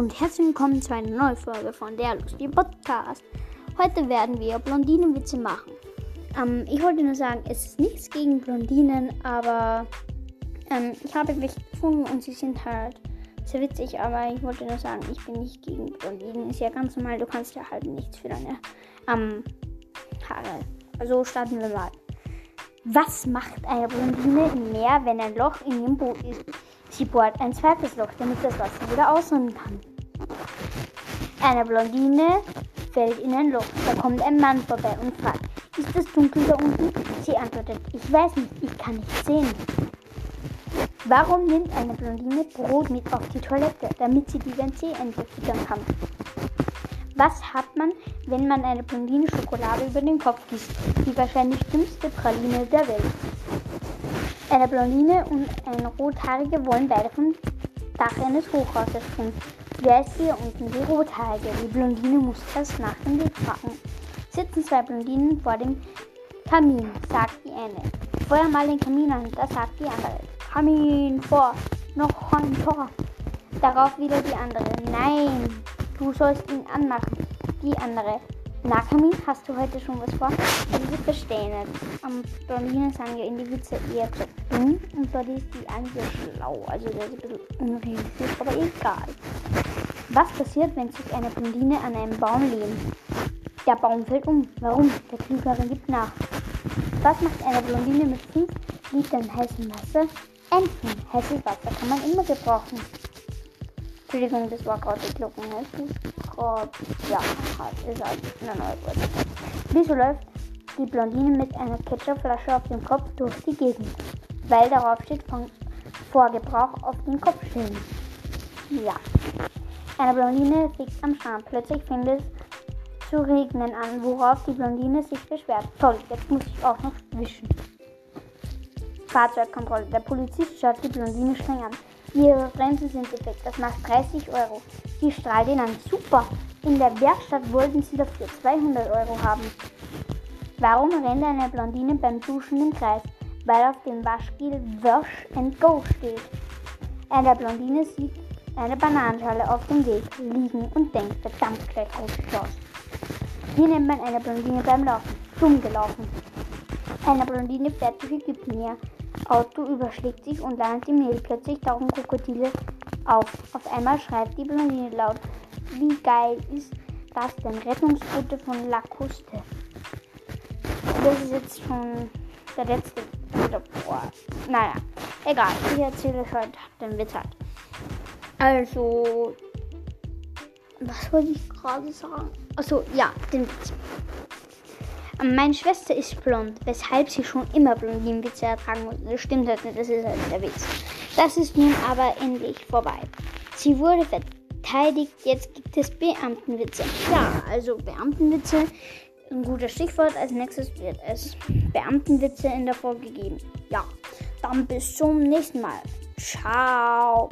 und herzlich willkommen zu einer neuen Folge von der Lustige Podcast. Heute werden wir Blondinenwitze machen. Ähm, ich wollte nur sagen, es ist nichts gegen Blondinen, aber ähm, ich habe welche gefunden und sie sind halt sehr witzig, aber ich wollte nur sagen, ich bin nicht gegen Blondinen. Ist ja ganz normal, du kannst ja halt nichts für deine ähm, Haare. Also starten wir mal. Was macht eine Blondine im Meer, wenn ein Loch in ihrem Boot ist? Sie bohrt ein zweites Loch, damit das Wasser wieder ausrinnen kann. Eine Blondine fällt in ein Loch. Da kommt ein Mann vorbei und fragt, ist es dunkel da unten? Sie antwortet, ich weiß nicht, ich kann nicht sehen. Warum nimmt eine Blondine Brot mit auf die Toilette, damit sie die WC-Ente füttern kann? Was hat man, wenn man eine Blondine Schokolade über den Kopf gießt? Die wahrscheinlich dümmste Praline der Welt. Eine Blondine und ein Rothaarige wollen beide vom Dach eines Hochhauses springen. Wer ist hier unten die Rothaarige? Die Blondine muss erst nach dem Weg fragen. Sitzen zwei Blondinen vor dem Kamin, sagt die eine. Feuer mal den Kamin an, da sagt die andere. Kamin vor, noch ein Tor. Darauf wieder die andere. Nein, du sollst ihn anmachen. Die andere. Na, Kamin, hast du heute schon was vor? Sie verstehen nicht. Am Blondinen sagen ja in die Witze eher zu dumm und dort ist die andere schlau. Also, der ist ein bisschen unrealistisch, aber egal. Was passiert, wenn sich eine Blondine an einen Baum lehnt? Der Baum fällt um. Warum? Der Klügere gibt nach. Was macht eine Blondine mit 5 Litern heißem Wasser? Enten. Heißes Wasser kann man immer gebrauchen. Entschuldigung, das war gerade die Glocken. Gott, ja, halt, ist halt eine neue Wurzel. Wieso läuft die Blondine mit einer Ketchupflasche auf dem Kopf durch die Gegend? Weil darauf steht von vor Gebrauch auf den Kopf stellen. Ja. Eine Blondine fegt am Strand. Plötzlich fängt es zu regnen an, worauf die Blondine sich beschwert. Toll, jetzt muss ich auch noch wischen. Fahrzeugkontrolle. Der Polizist schaut die Blondine streng an. Ihre Bremsen sind defekt. Das macht 30 Euro. Sie strahlt ihn an. Super. In der Werkstatt wollten sie dafür 200 Euro haben. Warum rennt eine Blondine beim Duschen im Kreis? Weil auf dem Waschgel Wash and Go steht. Eine Blondine sieht eine Bananenschale auf dem Weg liegen und denkt, verdammt gleich aus. Hier nennt man eine Blondine beim Laufen. Dumm gelaufen. Eine Blondine fährt durch Ägypten. Auto überschlägt sich und landet im Nil. Plötzlich tauchen Krokodile auf. Auf einmal schreit die Blondine laut. Wie geil ist das denn? Rettungsboote von Lacoste. Das ist jetzt schon der letzte. Boah. Naja, egal. Ich erzähle euch heute den Witz halt. Also, was wollte ich gerade sagen? Achso, ja, den Witz. Meine Schwester ist blond, weshalb sie schon immer Blondinenwitze ertragen muss. Das stimmt halt nicht, das ist halt der Witz. Das ist nun aber endlich vorbei. Sie wurde verteidigt, jetzt gibt es Beamtenwitze. Ja, also Beamtenwitze, ein gutes Stichwort. Als nächstes wird es Beamtenwitze in der Folge geben. Ja, dann bis zum nächsten Mal. Ciao.